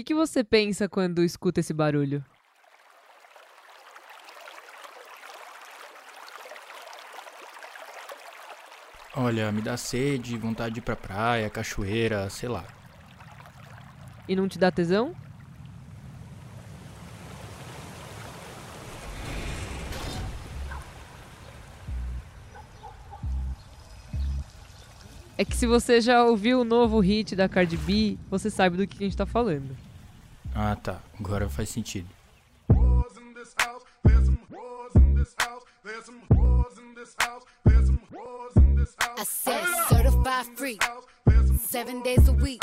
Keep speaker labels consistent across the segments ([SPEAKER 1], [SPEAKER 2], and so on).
[SPEAKER 1] que, que você pensa quando escuta esse barulho?
[SPEAKER 2] Olha, me dá sede, vontade de ir pra praia, cachoeira, sei lá.
[SPEAKER 1] E não te dá tesão? É que se você já ouviu o novo hit da Cardi B, você sabe do que a gente tá falando.
[SPEAKER 2] Ah, tá. Agora faz sentido.
[SPEAKER 3] I said certified free, seven days a week.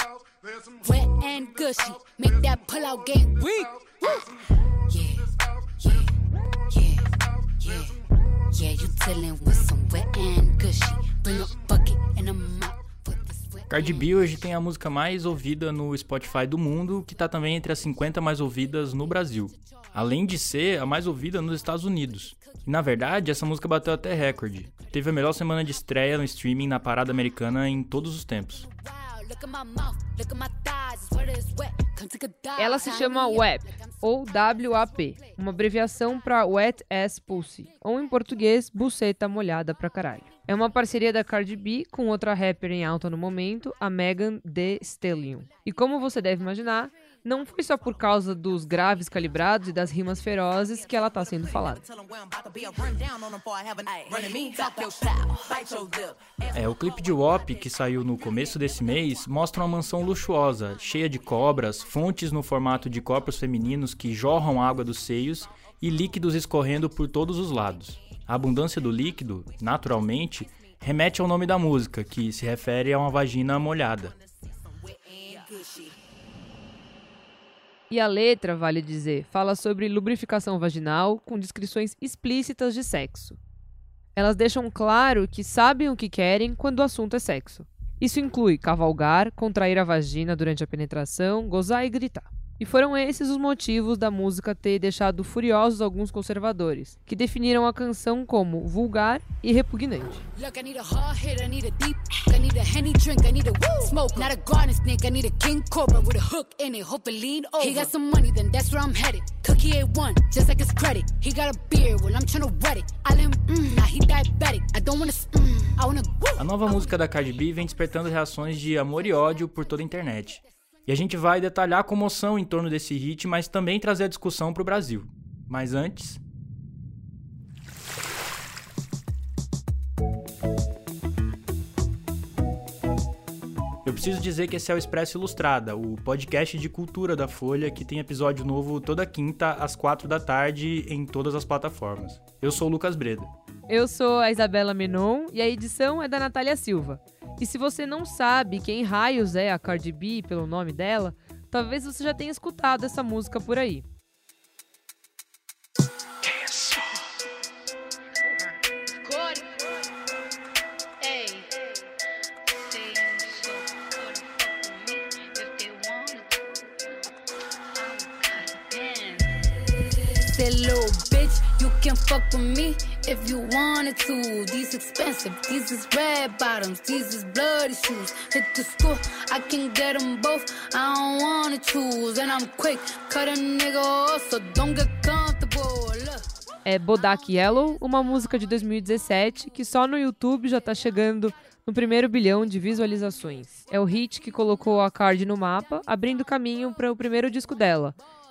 [SPEAKER 3] Wet and gushy, make that pull out game weak. Yeah, yeah, yeah, yeah. Yeah, you dealing with some wet and gushy. Bring a bucket and a mop.
[SPEAKER 2] Cardi B hoje tem a música mais ouvida no Spotify do mundo, que tá também entre as 50 mais ouvidas no Brasil. Além de ser a mais ouvida nos Estados Unidos. E na verdade, essa música bateu até recorde. Teve a melhor semana de estreia no streaming na parada americana em todos os tempos.
[SPEAKER 1] Ela se chama WAP, ou WAP, uma abreviação para Wet Ass Pussy, ou em português, buceta molhada pra caralho. É uma parceria da Cardi B com outra rapper em alta no momento, a Megan Thee Stallion. E como você deve imaginar, não foi só por causa dos graves calibrados e das rimas ferozes que ela tá sendo falada.
[SPEAKER 2] É, o clipe de WAP, que saiu no começo desse mês, mostra uma mansão luxuosa, cheia de cobras, fontes no formato de corpos femininos que jorram água dos seios e líquidos escorrendo por todos os lados. A abundância do líquido, naturalmente, remete ao nome da música, que se refere a uma vagina molhada.
[SPEAKER 1] E a letra, vale dizer, fala sobre lubrificação vaginal com descrições explícitas de sexo. Elas deixam claro que sabem o que querem quando o assunto é sexo. Isso inclui cavalgar, contrair a vagina durante a penetração, gozar e gritar. E foram esses os motivos da música ter deixado furiosos alguns conservadores, que definiram a canção como vulgar e repugnante.
[SPEAKER 3] Look, I need a hard hit, I need a deep. I need a henny drink, I need a woo. smoke. Not a garden snake, I need a king cobra with a hook in it. Hope it lean over. He got some money, then that's where I'm headed. Cookie A1, just like his credit. He got a beard, well I'm tryna wet it. I let him, now he diabetic. I don't wanna, s- I wanna woo.
[SPEAKER 2] A nova música da Cardi B vem despertando reações de amor e ódio por toda a internet. E a gente vai detalhar a comoção em torno desse hit, mas também trazer a discussão para o Brasil. Mas antes, Eu preciso dizer que esse é o Expresso Ilustrada, o podcast de cultura da Folha, que tem episódio novo toda quinta às quatro da tarde em todas as plataformas. Eu sou o Lucas Breda.
[SPEAKER 1] Eu sou a Isabela Menon e a edição é da Natália Silva. E se você não sabe quem raios é a Cardi B pelo nome dela, talvez você já tenha escutado essa música por aí.
[SPEAKER 3] Can fuck with me if you wanted to. These expensive, these is red bottoms, these is bloody shoes. Hit the school, I can get them both. I don't wanna choose, and I'm quick, cut a nigga off, so don't get comfortable. Look.
[SPEAKER 1] É Bodak Yellow, uma música de 2017 que só no YouTube já tá chegando no primeiro bilhão de visualizações. É o hit que colocou a Cardi no mapa, abrindo caminho para o primeiro disco dela,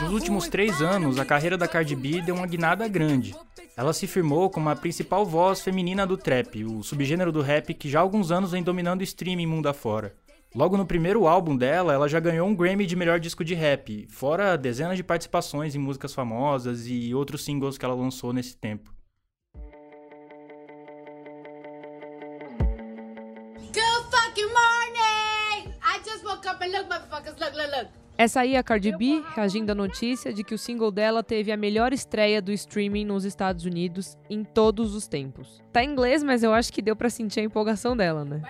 [SPEAKER 2] Nos últimos três anos, a carreira da Cardi B deu uma guinada grande. Ela se firmou como a principal voz feminina do trap, o subgênero do rap que já há alguns anos vem dominando o streaming mundo afora. Logo no primeiro álbum dela, ela já ganhou um Grammy de melhor disco de rap, fora dezenas de participações em músicas famosas e outros singles que ela lançou nesse tempo.
[SPEAKER 4] Good fucking morning! I just woke up and look, motherfuckers, look, look, look.
[SPEAKER 1] Essa aí é a Cardi B reagindo à notícia de que o single dela teve a melhor estreia do streaming nos Estados Unidos em todos os tempos. Tá em inglês, mas eu acho que deu pra sentir a empolgação dela, né?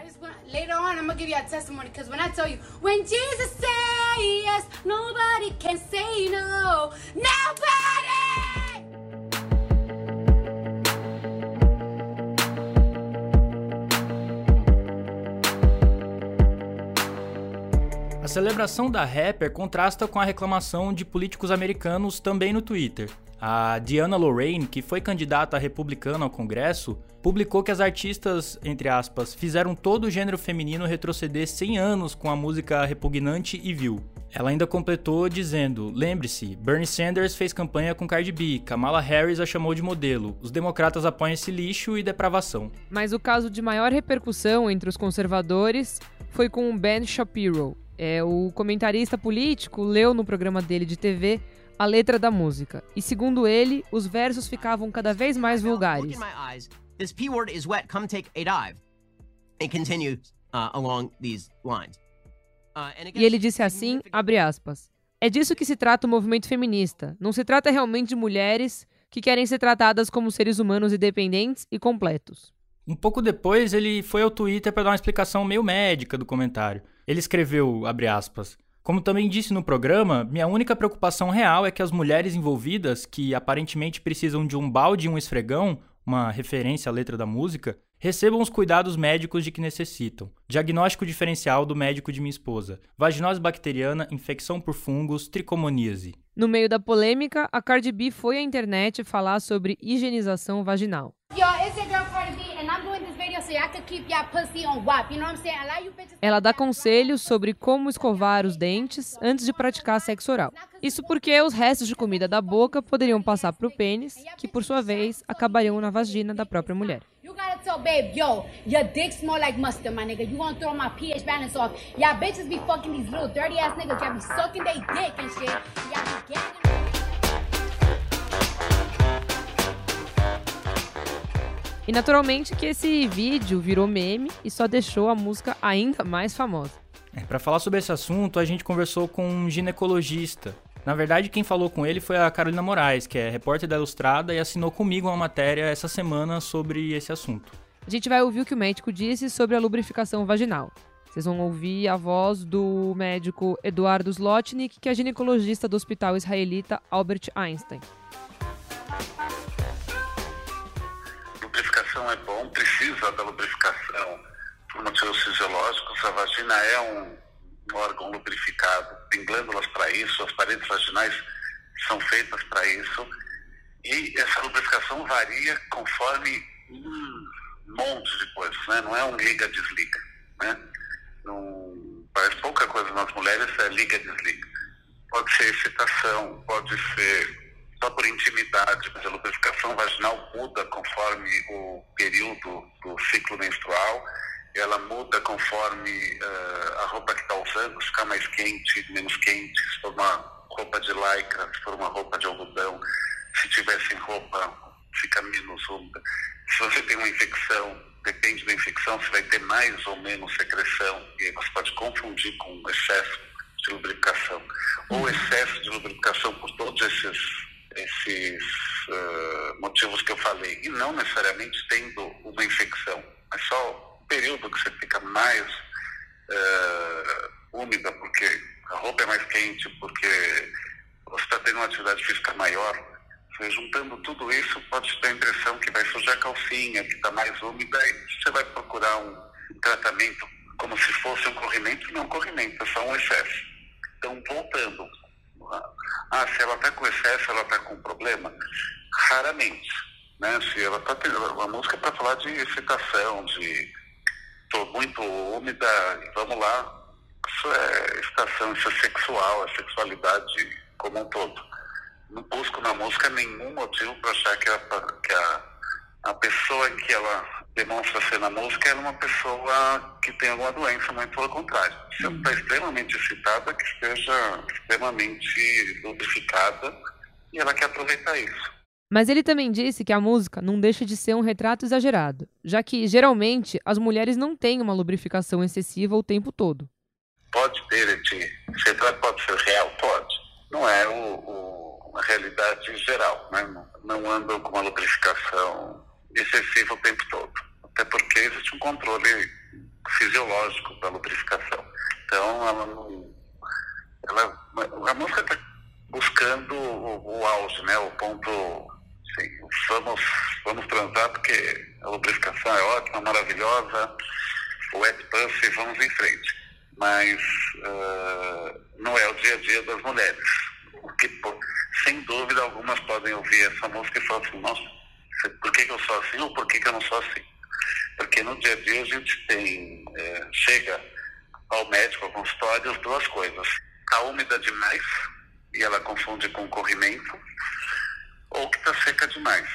[SPEAKER 3] A
[SPEAKER 2] celebração da rapper contrasta com a reclamação de políticos americanos também no Twitter. A Diana Lorraine, que foi candidata republicana ao Congresso, publicou que as artistas, entre aspas, fizeram todo o gênero feminino retroceder 100 anos com a música repugnante e vil. Ela ainda completou dizendo: Lembre-se, Bernie Sanders fez campanha com Cardi B, Kamala Harris a chamou de modelo, os democratas apoiam esse lixo e depravação.
[SPEAKER 1] Mas o caso de maior repercussão entre os conservadores foi com Ben Shapiro. É, o comentarista político leu no programa dele de TV a letra da música. E segundo ele, os versos ficavam cada vez mais vulgares.
[SPEAKER 4] This P word is wet. Come take a dive. It continues uh, along these lines. Uh, and
[SPEAKER 1] E ele disse assim, abre aspas, é disso que se trata o movimento feminista. Não se trata realmente de mulheres que querem ser tratadas como seres humanos independentes e completos.
[SPEAKER 2] Um pouco depois, ele foi ao Twitter para dar uma explicação meio médica do comentário. Ele escreveu, abre aspas, como também disse no programa, minha única preocupação real é que as mulheres envolvidas, que aparentemente precisam de um balde e um esfregão, uma referência à letra da música, recebam os cuidados médicos de que necessitam. Diagnóstico diferencial do médico de minha esposa: vaginose bacteriana, infecção por fungos, tricomoníase.
[SPEAKER 1] No meio da polêmica, a Cardi B foi à internet falar sobre higienização vaginal.
[SPEAKER 3] Y'all, it's your girl
[SPEAKER 1] Ela dá conselhos sobre como escovar os dentes antes de praticar sexo oral. Isso porque os restos de comida da boca poderiam passar para o pênis, que por sua vez acabariam na vagina da própria mulher.
[SPEAKER 3] Tell babe, yo, your dick smell like mustard, my nigga. You gonna throw my pH balance off. Y'all bitches be fucking these little dirty ass niggas. Y'all be sucking they dick and shit. Y'all be gagging.
[SPEAKER 1] E naturalmente que esse vídeo virou meme e só deixou a música ainda mais famosa.
[SPEAKER 2] É, para falar sobre esse assunto, a gente conversou com um ginecologista. Na verdade, quem falou com ele foi a Carolina Moraes, que é repórter da Ilustrada e assinou comigo uma matéria essa semana sobre esse assunto.
[SPEAKER 1] A gente vai ouvir o que o médico disse sobre a lubrificação vaginal. Vocês vão ouvir a voz do médico Eduardo Slotnick, que é ginecologista do hospital israelita Albert Einstein.
[SPEAKER 5] Lubrificação é bom, precisa da lubrificação por motivos fisiológicos. A vagina é um, um órgão lubrificado, tem glândulas para isso, as paredes vaginais são feitas para isso. E essa lubrificação varia conforme um monte de coisas, né? Não é um liga-desliga, né? Parece pouca coisa nas mulheres, é liga-desliga. Pode ser excitação, pode ser só por intimidade, mas a lubrificação vaginal muda conforme o período do ciclo menstrual, ela muda conforme eh, a roupa que está usando, se ficar mais quente, menos quente, se for uma roupa de lycra, se for uma roupa de algodão, se tiver sem roupa, fica menos úmida. Se você tem uma infecção, depende da infecção, você vai ter mais ou menos secreção, e aí você pode confundir com excesso de lubrificação. Ou excesso de lubrificação por todos esses, esses ah, motivos que eu falei. E não necessariamente tendo uma infecção, mas só o período que você fica mais ah, úmida, porque a roupa é mais quente, porque você está tendo uma atividade física maior. Você juntando tudo isso, pode te dar a impressão que vai sujar a calcinha, que está mais úmida, e você vai procurar um tratamento como se fosse um corrimento, não é um corrimento, é só um excesso. Então, voltando, ah, se ela está com excesso, ela está com problema? Raramente. Né? Se ela está tendo. A música para falar de excitação, de estou muito úmida, vamos lá. Isso é excitação, isso é sexual, é sexualidade como um todo. Não busco na música nenhum motivo para achar que, a, que a, a pessoa que ela demonstra ser na música é uma pessoa que tem alguma doença, muito pelo contrário. Se ela está extremamente excitada, que esteja extremamente lubrificada e ela quer aproveitar isso.
[SPEAKER 1] Mas ele também disse que a música não deixa de ser um retrato exagerado, já que geralmente as mulheres não têm uma lubrificação excessiva o tempo todo.
[SPEAKER 5] Pode ter de Esse retrato pode ser real? Pode. Não é o, o, a realidade geral, né? Não, não andam com uma lubrificação excessiva o tempo todo. Até porque existe um controle fisiológico da lubrificação. Então, ela não. Ela, a música está buscando o, o, auge, né? O ponto. Assim, vamos, vamos transar porque a lubrificação é ótima, maravilhosa, o wet puff, vamos em frente. Mas uh, não é o dia a dia das mulheres. O que, sem dúvida, algumas podem ouvir essa música e falar assim: nossa, por que, que eu sou assim ou por que, que eu não sou assim? Porque no dia a dia a gente tem, é, chega ao médico, ao consultório, as duas coisas. Está úmida demais e ela confunde com corrimento, ou que está seca demais,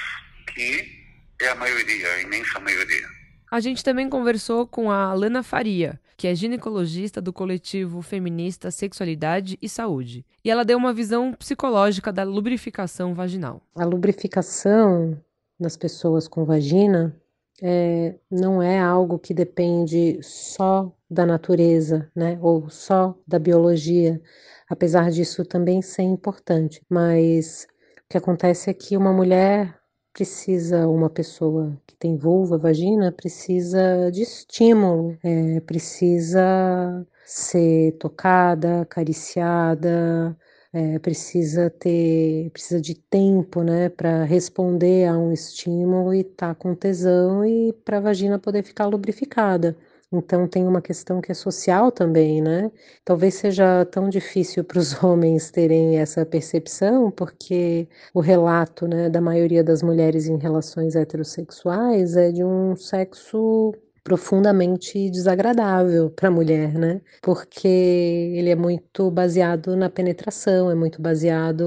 [SPEAKER 5] que é a maioria, a imensa maioria.
[SPEAKER 1] A gente também conversou com a Lana Faria, que é ginecologista do coletivo feminista Sexualidade e Saúde. E ela deu uma visão psicológica da lubrificação vaginal.
[SPEAKER 6] A lubrificação nas pessoas com vagina é, não é algo que depende só da natureza, né, ou só da biologia, apesar disso também ser importante. Mas o que acontece é que uma mulher precisa, uma pessoa que tem vulva, vagina, precisa de estímulo, é, precisa ser tocada, acariciada, é, precisa ter, precisa de tempo, né, para responder a um estímulo e tá com tesão e para a vagina poder ficar lubrificada. Então tem uma questão que é social também, né? Talvez seja tão difícil para os homens terem essa percepção, porque o relato, né, da maioria das mulheres em relações heterossexuais é de um sexo profundamente desagradável para a mulher, né? Porque ele é muito baseado na penetração, é muito baseado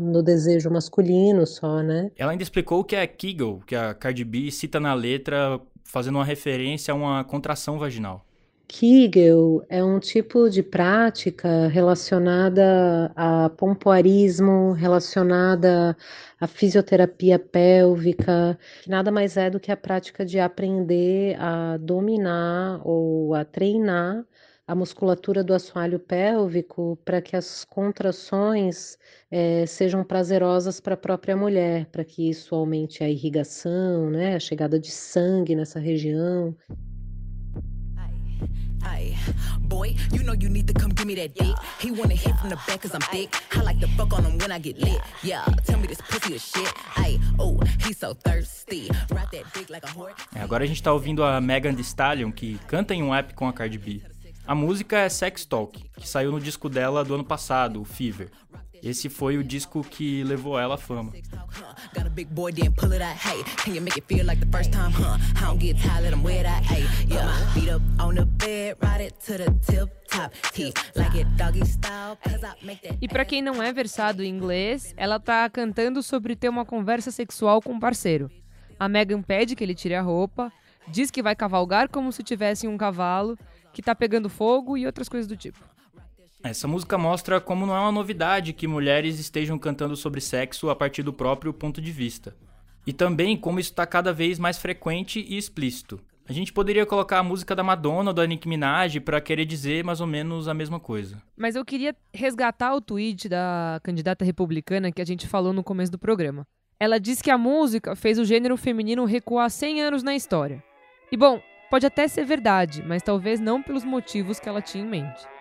[SPEAKER 6] no desejo masculino só, né?
[SPEAKER 2] Ela ainda explicou o que é Kegel, que a Cardi B cita na letra fazendo uma referência a uma contração vaginal.
[SPEAKER 6] Kegel é um tipo de prática relacionada a pompoarismo, relacionada à fisioterapia pélvica, que nada mais é do que a prática de aprender a dominar ou a treinar a musculatura do assoalho pélvico para que as contrações é, sejam prazerosas para a própria mulher, para que isso aumente a irrigação, né, a chegada de sangue nessa região. Ay, boy, you know you need to come give me that dick. He wanna hit from the back cause I'm thick. I like to fuck on him when I get lit. Yeah, tell me this pussy is shit. Ay, oh, he's so thirsty. Ride that dick like a whore.
[SPEAKER 2] É, agora a gente tá ouvindo a Megan Thee Stallion, que canta em um app com a Cardi B. A música é Sex Talk, que saiu no disco dela do ano passado, o Fever. Esse foi o disco que levou ela à fama.
[SPEAKER 1] E para quem não é versado em inglês, ela tá cantando sobre ter uma conversa sexual com um parceiro. A Megan pede que ele tire a roupa, diz que vai cavalgar como se tivesse um cavalo, que tá pegando fogo e outras coisas do tipo.
[SPEAKER 2] Essa música mostra como não é uma novidade que mulheres estejam cantando sobre sexo a partir do próprio ponto de vista. E também como isso está cada vez mais frequente e explícito. A gente poderia colocar a música da Madonna ou da Nicki Minaj para querer dizer mais ou menos a mesma coisa.
[SPEAKER 1] Mas eu queria resgatar o tweet da candidata republicana que a gente falou no começo do programa. Ela disse que a música fez o gênero feminino recuar 100 anos na história. E bom, pode até ser verdade, mas talvez não pelos motivos que ela tinha em mente.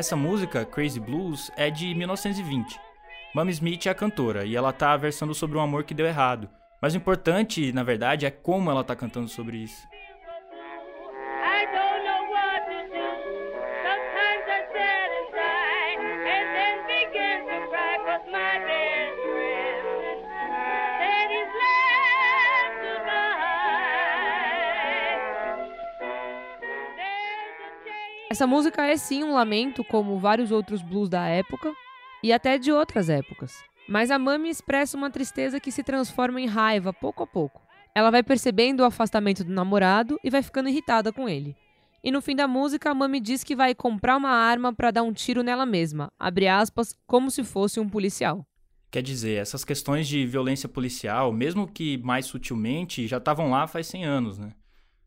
[SPEAKER 2] Essa música, Crazy Blues, é de 1920. Mami Smith é a cantora e ela tá versando sobre um amor que deu errado. Mas o importante, na verdade, é como ela tá cantando sobre isso.
[SPEAKER 1] Essa música é sim um lamento, como vários outros blues da época e até de outras épocas. Mas a Mami expressa uma tristeza que se transforma em raiva pouco a pouco. Ela vai percebendo o afastamento do namorado e vai ficando irritada com ele. E no fim da música, a Mami diz que vai comprar uma arma para dar um tiro nela mesma, abre aspas, como se fosse um policial.
[SPEAKER 2] Quer dizer, essas questões de violência policial, mesmo que mais sutilmente, já estavam lá faz 100 anos, né?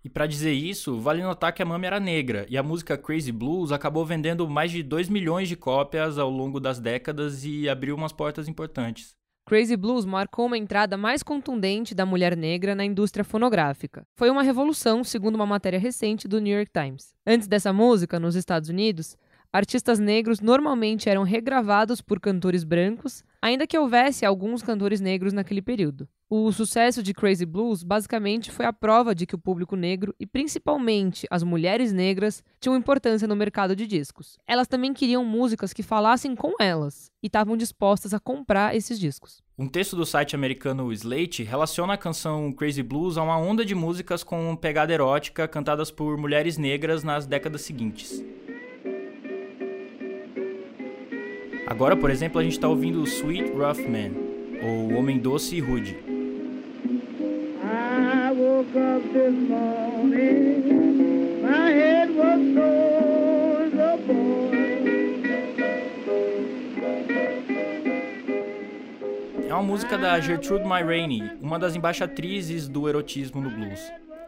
[SPEAKER 2] E para dizer isso, vale notar que a Mami era negra e a música Crazy Blues acabou vendendo mais de 2 milhões de cópias ao longo das décadas e abriu umas portas importantes.
[SPEAKER 1] Crazy Blues marcou uma entrada mais contundente da mulher negra na indústria fonográfica. Foi uma revolução, segundo uma matéria recente do New York Times. Antes dessa música, nos Estados Unidos, artistas negros normalmente eram regravados por cantores brancos, ainda que houvesse alguns cantores negros naquele período. O sucesso de Crazy Blues basicamente foi a prova de que o público negro e principalmente as mulheres negras tinham importância no mercado de discos. Elas também queriam músicas que falassem com elas e estavam dispostas a comprar esses discos.
[SPEAKER 2] Um texto do site americano Slate relaciona a canção Crazy Blues a uma onda de músicas com pegada erótica cantadas por mulheres negras nas décadas seguintes. Agora, por exemplo, a gente está ouvindo Sweet Rough Man, ou Homem Doce e Rude. É uma música da Gertrude My Rainey, uma das embaixatrizes do erotismo no blues.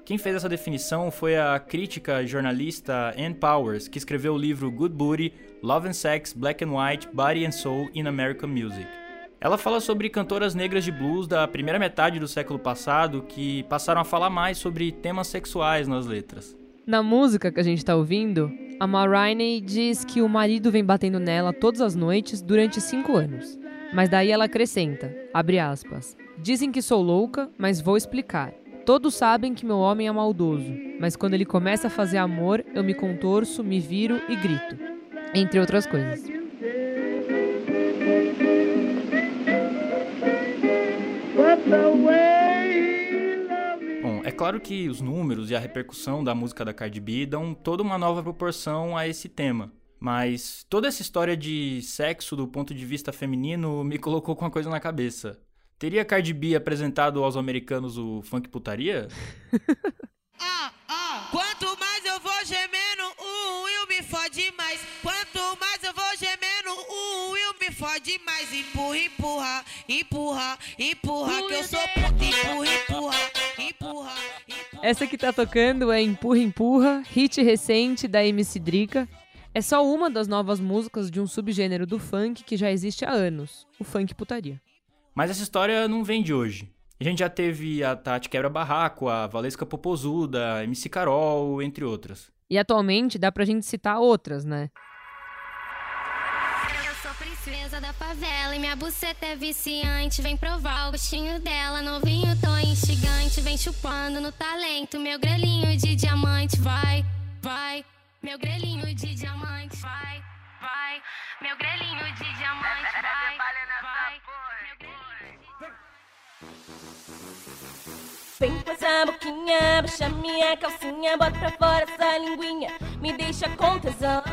[SPEAKER 2] Quem fez essa definição foi a crítica jornalista Ann Powers, que escreveu o livro Good Booty, Love and Sex, Black and White, Body and Soul in American Music. Ela fala sobre cantoras negras de blues da primeira metade do século passado que passaram a falar mais sobre temas sexuais nas letras.
[SPEAKER 1] Na música que a gente está ouvindo, a Ma Rainey diz que o marido vem batendo nela todas as noites durante cinco anos. Mas daí ela acrescenta, abre aspas, Dizem que sou louca, mas vou explicar. Todos sabem que meu homem é maldoso, mas quando ele começa a fazer amor, eu me contorço, me viro e grito. Entre outras coisas.
[SPEAKER 2] Claro que os números e a repercussão da música da Cardi B dão toda uma nova proporção a esse tema. Mas toda essa história de sexo do ponto de vista feminino me colocou com uma coisa na cabeça. Teria Cardi B apresentado aos americanos o funk putaria?
[SPEAKER 7] Ah, ah. Quanto mais eu vou gemendo, o Will me fode mais. Quanto mais eu vou gemendo, o Will me fode mais. Empurra, empurra, empurra, empurra, que eu sou puta. Empurra, empurra.
[SPEAKER 1] Essa que tá tocando é Empurra Empurra, hit recente da MC Drica. É só uma das novas músicas de um subgênero do funk que já existe há anos, o funk putaria.
[SPEAKER 2] Mas essa história não vem de hoje. A gente já teve a Tati Quebra Barraco, a Valesca Popozuda, a MC Carol, entre outras.
[SPEAKER 1] E atualmente dá pra gente citar outras, né?
[SPEAKER 8] Da favela e minha buceta é viciante. Vem provar o gostinho dela, novinho, tô instigante. Vem chupando no talento, meu grelhinho de diamante. Vai, vai, meu grelhinho de diamante. Vai, vai, meu grelhinho de diamante. Vai, vai, meu grelhinho de
[SPEAKER 9] Vem com essa boquinha, baixa minha calcinha, bota pra fora essa linguinha, me deixa com tesão.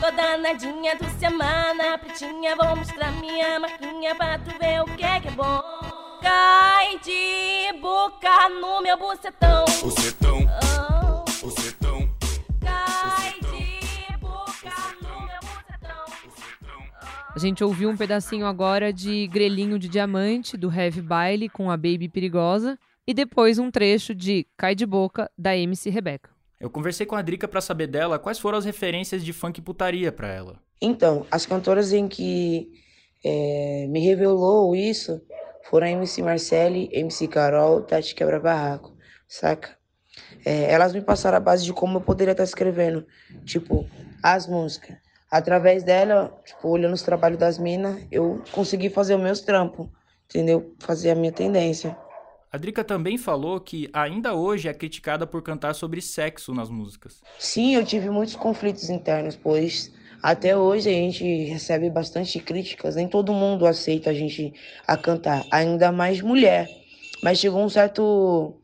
[SPEAKER 9] Toda nadinha, tu se amar na pretinha, vou mostrar minha marquinha pra tu ver o que é que é bom. Cai de boca no meu bucetão.
[SPEAKER 10] Bucetão,
[SPEAKER 9] Oh,
[SPEAKER 10] bucetão,
[SPEAKER 9] cai de boca no meu bucetão.
[SPEAKER 1] A gente ouviu um pedacinho agora de Grelhinho de Diamante, do Heavy Baile, com a Baby Perigosa. E depois um trecho de Cai de Boca, da MC Rebeca.
[SPEAKER 2] Eu conversei com a Drica pra saber dela quais foram as referências de funk putaria pra ela.
[SPEAKER 11] Então, as cantoras em que eh, me revelou isso foram a MC Marcele, MC Carol, Tati Quebra Barraco, saca? Eh, elas me passaram a base de como eu poderia estar escrevendo, tipo, as músicas. Através dela, tipo, olhando os trabalhos das minas, eu consegui fazer os meus trampos, entendeu? Fazer a minha tendência.
[SPEAKER 2] A Drica também falou que ainda hoje é criticada por cantar sobre sexo nas músicas.
[SPEAKER 11] Sim, eu tive muitos conflitos internos, pois até hoje a gente recebe bastante críticas. Nem todo mundo aceita a gente a cantar, ainda mais mulher. Mas chegou um certo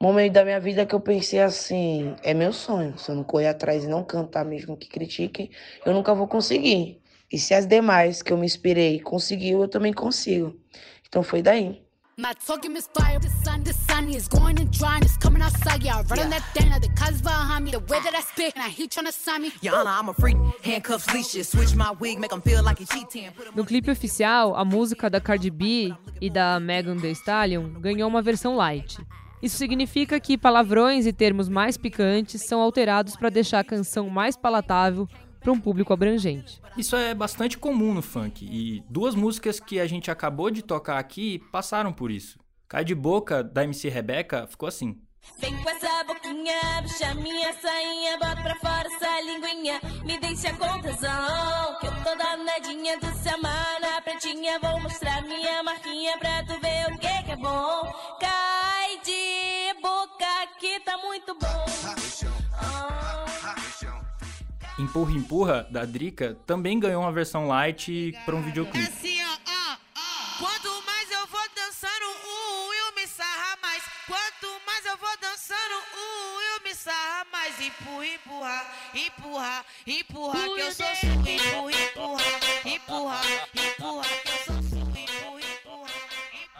[SPEAKER 11] momento da minha vida que eu pensei assim: é meu sonho. Se eu não correr atrás e não cantar, mesmo que critiquem, eu nunca vou conseguir. E se as demais que eu me inspirei conseguiu, eu também consigo. Então foi daí.
[SPEAKER 3] My talking misfire. The sun, the sun is going and drying. It's coming outside. Yeah, I run on that thing. The cuz behind me. The way that I spit. And I heat trying to sign me.
[SPEAKER 10] Your Honor, I'm a freak. Handcuffs, leashes. Switch my wig, make 'em feel like he cheating.
[SPEAKER 1] No clipe oficial, a música da Cardi B e da Megan Thee Stallion ganhou uma versão light. Isso significa que palavrões e termos mais picantes são alterados para deixar a canção mais palatável para um público abrangente.
[SPEAKER 2] Isso é bastante comum no funk, e duas músicas que a gente acabou de tocar aqui passaram por isso. Cai de Boca, da MC Rebeca, ficou assim.
[SPEAKER 9] Vem com essa boquinha, puxa minha sainha, bota pra fora essa linguinha, me deixa com tesão, que eu tô danadinha do semana pretinha, vou mostrar minha marquinha pra tu ver o que que é bom. Cai de boca que tá muito bom.
[SPEAKER 2] Empurra Empurra, da Drica, também ganhou uma versão light para um videoclipe.
[SPEAKER 7] Assim, ó, ó, ó. Quanto mais eu vou dançando, o Will me sarra mais. Quanto mais eu vou dançando, o Will me sarra mais. Empurra, empurra, empurra, empurra, que eu sou sua. Empurra, empurra, empurra, empurra, que eu sou sua. Empurra, empurra.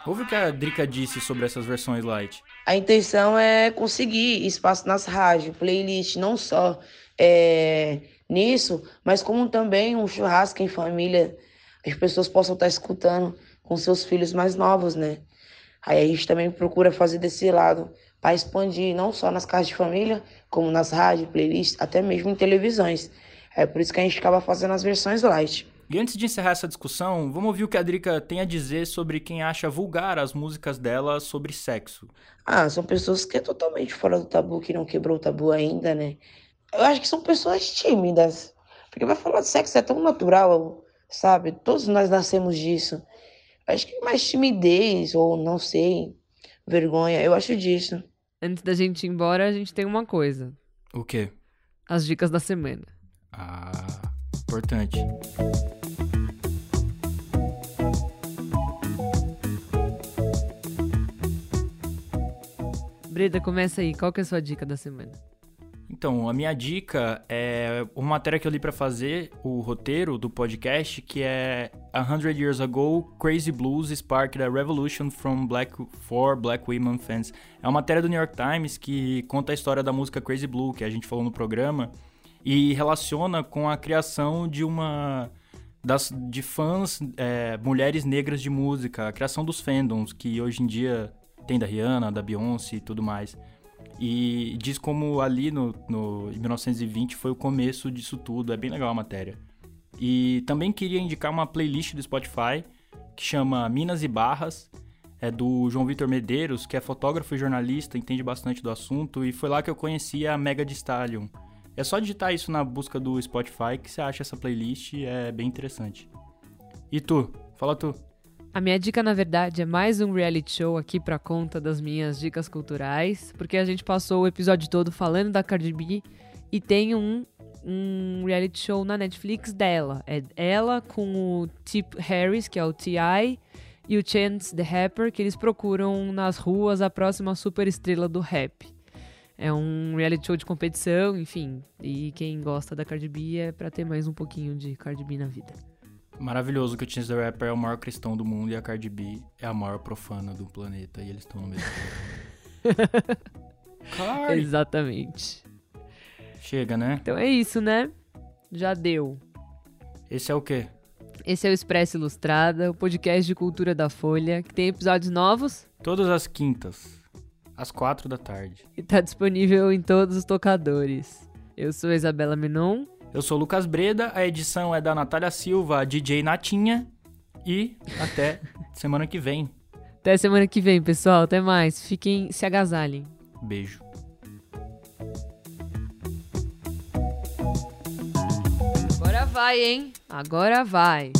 [SPEAKER 2] Ouve o que a Drica disse sobre essas versões light.
[SPEAKER 11] A intenção é conseguir espaço nas rádios, playlist, não só é, nisso, mas como também um churrasco em família, as pessoas possam estar escutando com seus filhos mais novos, né? Aí a gente também procura fazer desse lado para expandir não só nas casas de família, como nas rádios, playlists, até mesmo em televisões. É por isso que a gente acaba fazendo as versões light.
[SPEAKER 2] E antes de encerrar essa discussão, vamos ouvir o que a Drica tem a dizer sobre quem acha vulgar as músicas dela sobre sexo.
[SPEAKER 11] Ah, são pessoas que é totalmente fora do tabu, que não quebrou o tabu ainda, né? Eu acho que são pessoas tímidas. Porque vai falar de sexo é tão natural, sabe? Todos nós nascemos disso. Acho que mais timidez, ou não sei, vergonha, eu acho disso.
[SPEAKER 1] Antes da gente ir embora, a gente tem uma coisa:
[SPEAKER 2] O quê?
[SPEAKER 1] as dicas da semana.
[SPEAKER 2] Ah, importante.
[SPEAKER 1] Breda, começa aí. Qual que é a sua dica da semana?
[SPEAKER 2] Então, a minha dica é uma matéria que eu li pra fazer o roteiro do podcast, que é A Hundred Years Ago, Crazy Blues Sparked a Revolution from Black for Black Women Fans. É uma matéria do New York Times que conta a história da música Crazy Blue, que a gente falou no programa, e relaciona com a criação de uma das de fãs é, mulheres negras de música, a criação dos fandoms que hoje em dia tem da Rihanna, da Beyoncé e tudo mais. E diz como ali no, no em 1920 foi o começo disso tudo. É bem legal a matéria. E também queria indicar uma playlist do Spotify que chama Minas e Barras. É do João Vitor Medeiros, que é fotógrafo e jornalista, entende bastante do assunto. E foi lá que eu conheci a Mega de Stallion. É só digitar isso na busca do Spotify que você acha essa playlist. É bem interessante. E tu? Fala tu.
[SPEAKER 1] A minha dica, na verdade, é mais um reality show aqui pra conta das minhas dicas culturais, porque a gente passou o episódio todo falando da Cardi B e tem um, um reality show na Netflix dela. É ela com o Tip Harris, que é o T.I., e o Chance the Rapper, que eles procuram nas ruas a próxima super estrela do rap. É um reality show de competição, enfim. E quem gosta da Cardi B é pra ter mais um pouquinho de Cardi B na vida.
[SPEAKER 2] Maravilhoso que o Chance the Rapper é o maior cristão do mundo e a Cardi B é a maior profana do planeta e eles estão no mesmo. Cardi.
[SPEAKER 1] Exatamente.
[SPEAKER 2] Chega, né?
[SPEAKER 1] Então é isso, né? Já deu.
[SPEAKER 2] Esse é o quê?
[SPEAKER 1] Esse é o Expresso Ilustrada, o podcast de cultura da Folha, que tem episódios novos
[SPEAKER 2] Todas as quintas, às quatro da tarde.
[SPEAKER 1] e tá disponível em todos os tocadores. Eu sou a Isabela Menon.
[SPEAKER 2] Eu sou o Lucas Breda, a edição é da Natália Silva, a DJ Natinha. E até semana que vem.
[SPEAKER 1] Até semana que vem, pessoal. Até mais. Fiquem, se agasalhem.
[SPEAKER 2] Beijo.
[SPEAKER 1] Agora vai, hein? Agora vai.